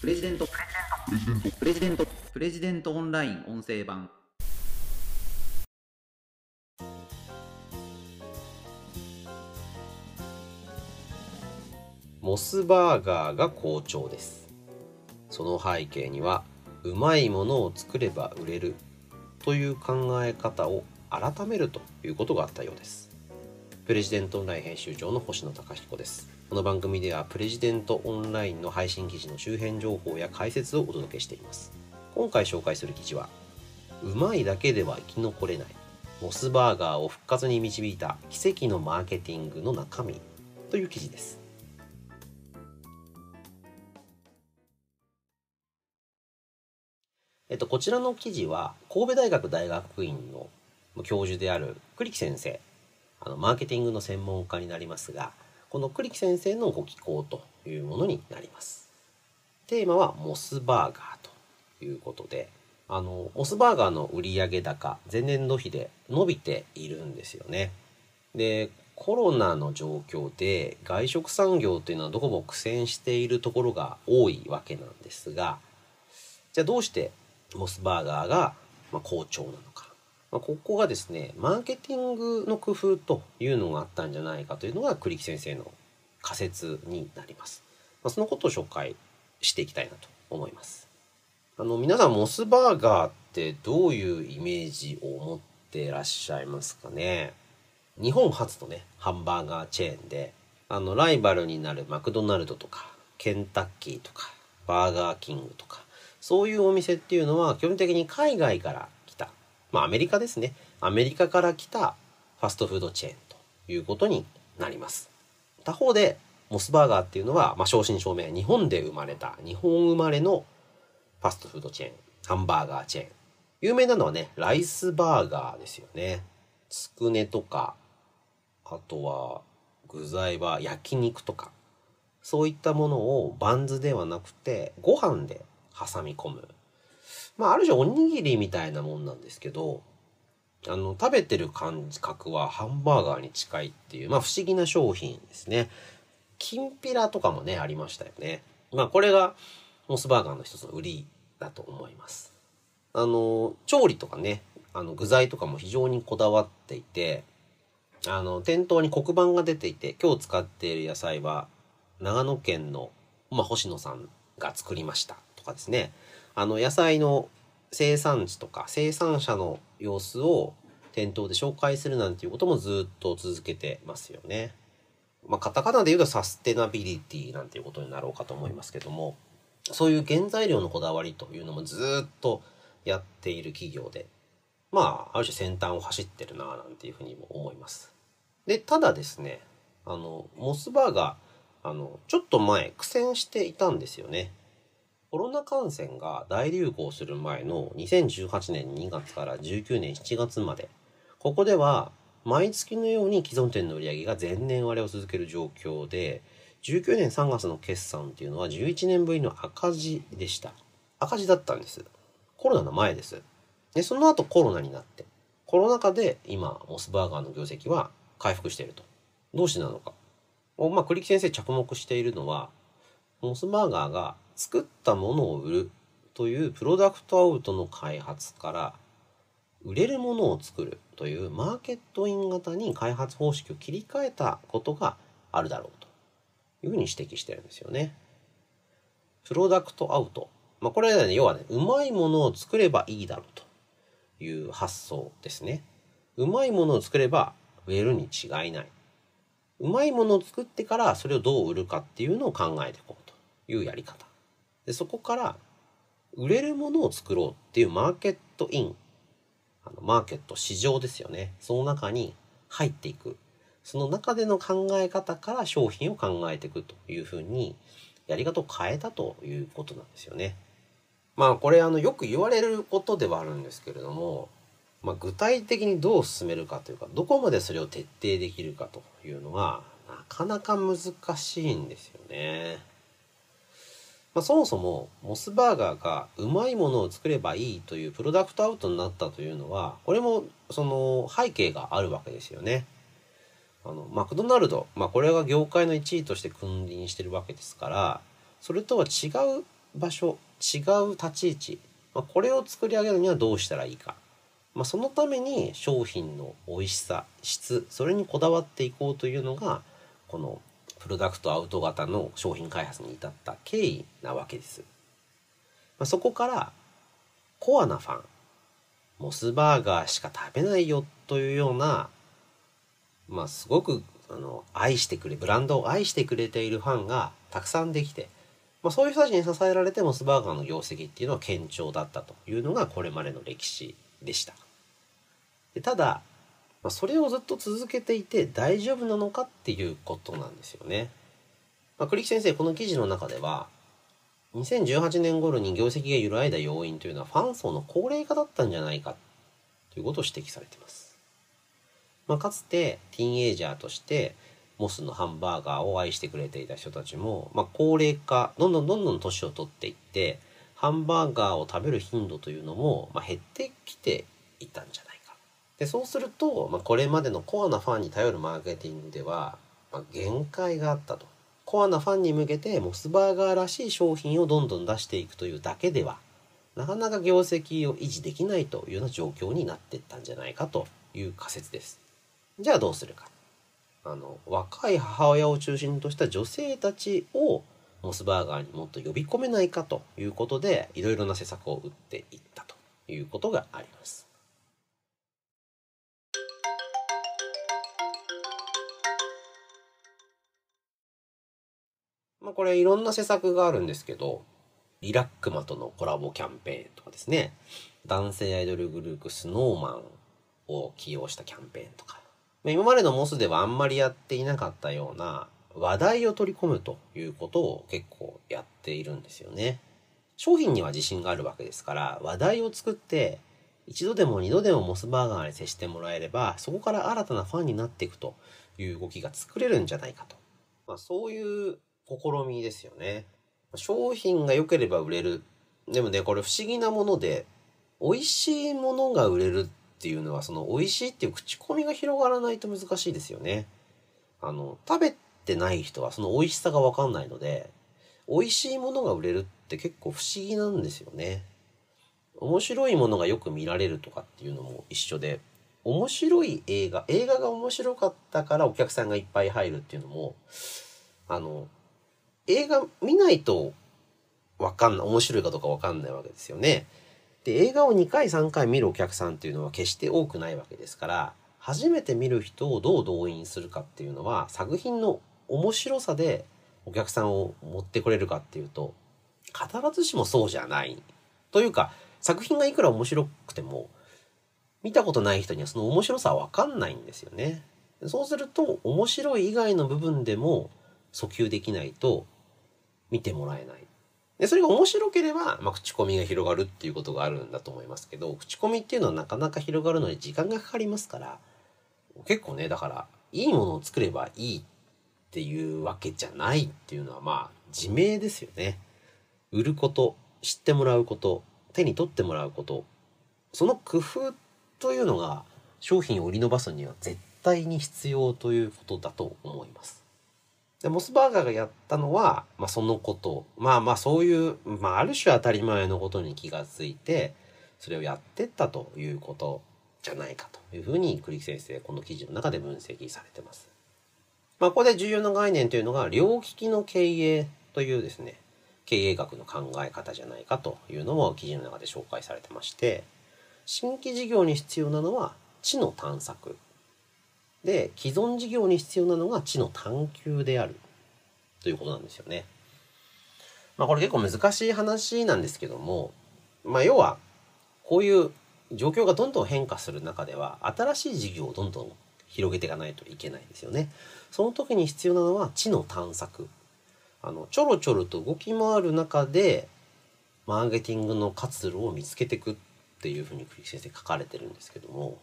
プレジデント。プレジデント。プレジデントオンライン音声版。モスバーガーが好調です。その背景にはうまいものを作れば売れるという考え方を改めるということがあったようです。プレジデントオンライン編集長の星野貴彦です。この番組ではプレジデントオンラインの配信記事の周辺情報や解説をお届けしています。今回紹介する記事はうまいだけでは生き残れないモスバーガーを復活に導いた奇跡のマーケティングの中身という記事です。えっと、こちらの記事は神戸大学大学院の教授である栗木先生あのマーケティングの専門家になりますがこの栗木先生のご寄稿というものになります。テーマはモスバーガーということであのモスバーガーの売上高前年度比で伸びているんですよね。でコロナの状況で外食産業というのはどこも苦戦しているところが多いわけなんですがじゃあどうしてモスバーガーが、好調なのか、まあ、ここがですねマーケティングの工夫というのがあったんじゃないかというのが栗木先生の仮説になります、まあ、そのことを紹介していきたいなと思います。あの皆さんモスバーガーってどういうイメージを持ってらっしゃいますかね。日本初のねハンバーガーチェーンであのライバルになるマクドナルドとかケンタッキーとかバーガーキングとかそういうお店っていうのは基本的に海外から、まあアメリカですね。アメリカから来たファストフードチェーンということになります。他方で、モスバーガーっていうのは、まあ、正真正銘、日本で生まれた、日本生まれのファストフードチェーン、ハンバーガーチェーン。有名なのはね、ライスバーガーですよね。つくねとか、あとは具材は焼肉とか、そういったものをバンズではなくて、ご飯で挟み込む。まあ、ある種おにぎりみたいなもんなんですけど、あの、食べてる感覚はハンバーガーに近いっていう、まあ不思議な商品ですね。きんぴらとかもね、ありましたよね。まあこれがモスバーガーの一つの売りだと思います。あの、調理とかね、あの具材とかも非常にこだわっていて、あの、店頭に黒板が出ていて、今日使っている野菜は長野県の、まあ、星野さんが作りました。とかですねあの野菜の生産地とか生産者の様子を店頭で紹介するなんていうこともずっと続けてますよね。まあ、カタカナで言うとサステナビリティなんていうことになろうかと思いますけどもそういう原材料のこだわりというのもずっとやっている企業でまあある種先端を走ってるななんていうふうにも思います。でただですねあのモスバーガーあのちょっと前苦戦していたんですよね。コロナ感染が大流行する前の2018年2月から19年7月まで、ここでは毎月のように既存店の売り上げが前年割れを続ける状況で、19年3月の決算っていうのは11年ぶりの赤字でした。赤字だったんです。コロナの前です。で、その後コロナになって、コロナ禍で今、モスバーガーの業績は回復していると。どうしてなのか。まあ、栗木先生着目しているのは、モスバーガーが作ったものを売るというプロダクトアウトの開発から売れるものを作るというマーケットイン型に開発方式を切り替えたことがあるだろうというふうに指摘してるんですよね。プロダクトアウト。まあ、これはね、要はね、うまいものを作ればいいだろうという発想ですね。うまいものを作れば売れるに違いない。うまいものを作ってからそれをどう売るかっていうのを考えていこうというやり方。でそこから売れるものを作ろうっていうマーケットインあのマーケット市場ですよねその中に入っていくその中での考え方から商品を考えていくというふうにやり方を変えたということなんですよね。まあこれあのよく言われることではあるんですけれども、まあ、具体的にどう進めるかというかどこまでそれを徹底できるかというのがなかなか難しいんですよね。まあ、そもそもモスバーガーがうまいものを作ればいいというプロダクトアウトになったというのはこれもその背景があるわけですよね。あのマクドナルド、まあ、これが業界の1位として君臨してるわけですからそれとは違う場所違う立ち位置、まあ、これを作り上げるにはどうしたらいいか、まあ、そのために商品の美味しさ質それにこだわっていこうというのがこのプロダクトアウト型の商品開発に至った経緯なわけです。まあ、そこからコアなファンモスバーガーしか食べないよというようなまあすごくあの愛してくれブランドを愛してくれているファンがたくさんできて、まあ、そういう人たちに支えられてモスバーガーの業績っていうのは堅調だったというのがこれまでの歴史でした。でただ、まあ、それをずっと続けていて大丈夫なのかっていうことなんですよね。まあ、栗木先生この記事の中では2018年頃に業績が揺らいだ要因というのはファン層の高齢化だったんじゃないかということを指摘されています。まあ、かつてティーンエイジャーとしてモスのハンバーガーを愛してくれていた人たちも、まあ、高齢化どんどんどんどん年を取っていってハンバーガーを食べる頻度というのも、まあ、減ってきていたんじゃないか。でそうすると、まあ、これまでのコアなファンに頼るマーケティングでは、まあ、限界があったと。コアなファンに向けてモスバーガーらしい商品をどんどん出していくというだけではなかなか業績を維持できないというような状況になっていったんじゃないかという仮説です。じゃあどうするか。あの若い母親を中心とした女性たちをモスバーガーにもっと呼び込めないかということでいろいろな施策を打っていったということがあります。まあ、これいろんな施策があるんですけど、リラックマとのコラボキャンペーンとかですね、男性アイドルグループスノーマンを起用したキャンペーンとか、今までのモスではあんまりやっていなかったような話題を取り込むということを結構やっているんですよね。商品には自信があるわけですから話題を作って一度でも二度でもモスバーガーに接してもらえればそこから新たなファンになっていくという動きが作れるんじゃないかと。まあ、そういう試みですよね。商品が良ければ売れる。でもね、これ不思議なもので、美味しいものが売れるっていうのは、その美味しいっていう口コミが広がらないと難しいですよね。あの、食べてない人はその美味しさがわかんないので、美味しいものが売れるって結構不思議なんですよね。面白いものがよく見られるとかっていうのも一緒で、面白い映画、映画が面白かったからお客さんがいっぱい入るっていうのも、あの、映画見ないとわかんない、面白いかどうかわかんないわけですよね。で、映画を2回3回見るお客さんっていうのは決して多くないわけですから、初めて見る人をどう動員するかっていうのは、作品の面白さでお客さんを持ってこれるかっていうと、必ずしもそうじゃない。というか、作品がいくら面白くても、見たことない人にはその面白さはわかんないんですよね。そうすると、面白い以外の部分でも訴求できないと見てもらえない。で、それが面白ければ、まあ、口コミが広がるっていうことがあるんだと思いますけど、口コミっていうのはなかなか広がるのに時間がかかりますから、結構ね、だから、いいものを作ればいいっていうわけじゃないっていうのは、まあ、自明ですよね。売ること、知ってもらうこと、手に取ってもらうこと、その工夫というのが商品を売り伸ばすには絶対に必要ということだと思います。で、モスバーガーがやったのは、まあそのこと、まあまあそういう、まあある種当たり前のことに気がついて、それをやってったということじゃないかというふうに栗木先生、この記事の中で分析されてます。まあここで重要な概念というのが、両利きの経営というですね、経営学の考え方じゃないかというのも記事の中で紹介されてまして、新規事業に必要なのは知の探索で既存事業に必要なのが知の探求であるということなんですよね。まあこれ結構難しい話なんですけども、まあ要はこういう状況がどんどん変化する中では新しい事業をどんどん広げていかないといけないですよね。その時に必要なのは知の探索。あのちょろちょろと動き回る中でマーケティングの活路を見つけていくっていうふうに栗木先生書かれてるんですけども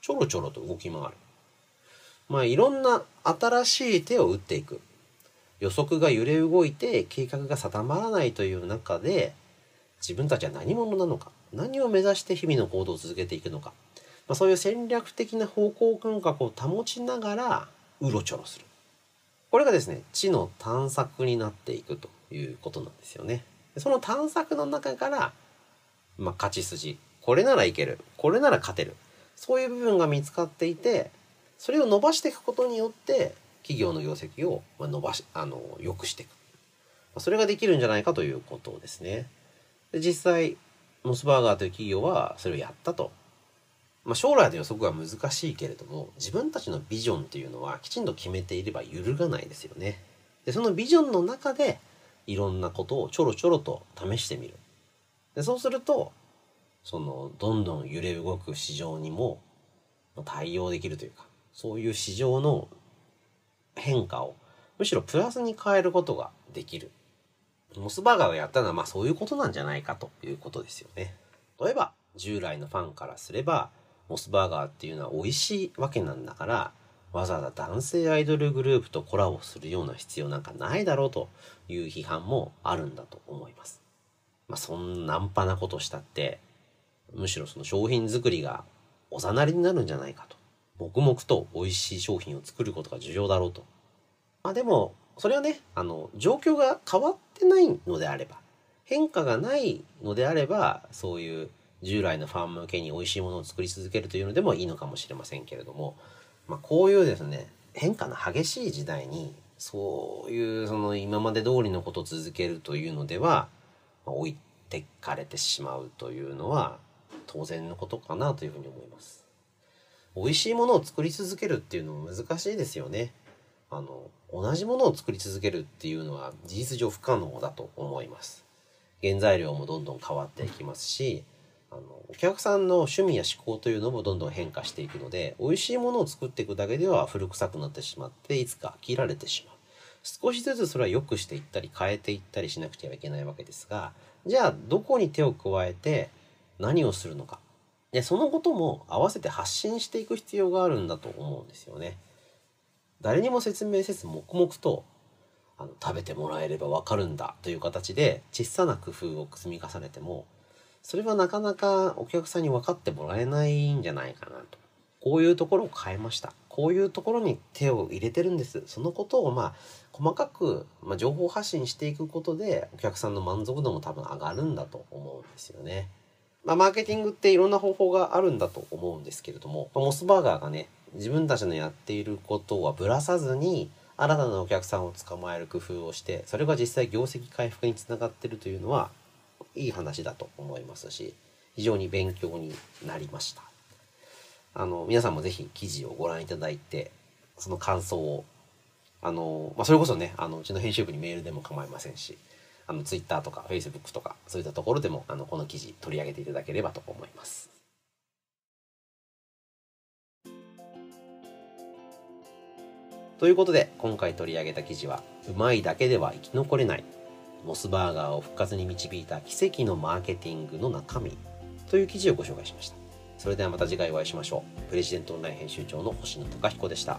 ちょろちょろと動き回る。まあいろんな新しい手を打っていく。予測が揺れ動いて計画が定まらないという中で自分たちは何者なのか。何を目指して日々の行動を続けていくのか、まあ、そういう戦略的な方向感覚を保ちながらうろちょろする。これがですね知の探索になっていくということなんですよね。その探索の中から、まあ、勝ち筋。これならいける。これなら勝てる。そういう部分が見つかっていてそれを伸ばしていくことによって企業の業績をま伸ばしあの良くしていくそれができるんじゃないかということですねで実際モスバーガーという企業はそれをやったとまあ、将来の予測は難しいけれども自分たちのビジョンっていうのはきちんと決めていれば揺るがないですよね。でそのビジョンの中でいろんなことをちょろちょろと試してみる。でそうするとそのどんどん揺れ動く市場にも対応できるというかそういう市場の変化をむしろプラスに変えることができる。モスバーガーがやったのはまあそういうことなんじゃないかということですよね。例えば従来のファンからすればモスバーガーっていうのは美味しいわけなんだからわざわざ男性アイドルグループとコラボするような必要なんかないだろうという批判もあるんだと思います。まあそんなナンパなことしたってむしろその商品作りがおざなりになるんじゃないかと黙々と美味しい商品を作ることが重要だろうとまあでもそれはねあの状況が変わってないのであれば変化がないのであればそういう従来のファン向けに美味しいものを作り続けるというのでもいいのかもしれませんけれども、まあ、こういうですね変化の激しい時代にそういうその今まで通りのことを続けるというのでは、まあ置いてかれてしまうというのは当然のことかなというふうに思います。美味しいものを作り続けるっていうのも難しいですよね。あの同じものを作り続けるっていうのは事実上不可能だと思います。原材料もどんどん変わっていきますしあのお客さんの趣味や思考というのもどんどん変化していくので美味しいものを作っていくだけでは古臭くなってしまっていつか飽きられてしまう少しずつそれは良くしていったり変えていったりしなくてはいけないわけですがじゃあどこに手を加えて何をするのかでそのことも合わせて発信していく必要があるんだと思うんですよね。誰にも説明せず黙々とあの食べてもらえればわかるんだという形で小さな工夫を積み重ねてもそれはなかなかお客さんに分かってもらえないんじゃないかなと。こういうところを変えました。こういうところに手を入れてるんです。そのことをまあ細かく、まあ、情報発信していくことでお客さんの満足度も多分上がるんだと思うんですよね。まあ、マーケティングっていろんな方法があるんだと思うんですけれども、モスバーガーがね、自分たちのやっていることはぶらさずに、新たなお客さんを捕まえる工夫をして、それが実際業績回復につながってるというのは、いい話だと思いますし、非常に勉強になりました。あの、皆さんもぜひ記事をご覧いただいて、その感想を、あの、まあ、それこそね、あの、うちの編集部にメールでも構いませんし、あの、ツイッターとかフェイスブックとか、そういったところでも、あの、この記事取り上げていただければと思います。ということで、今回取り上げた記事は、うまいだけでは生き残れない、モスバーガーを復活に導いた奇跡のマーケティングの中身という記事をご紹介しました。それではまた次回お会いしましょう。プレジデントオンライン編集長の星野貴彦でした。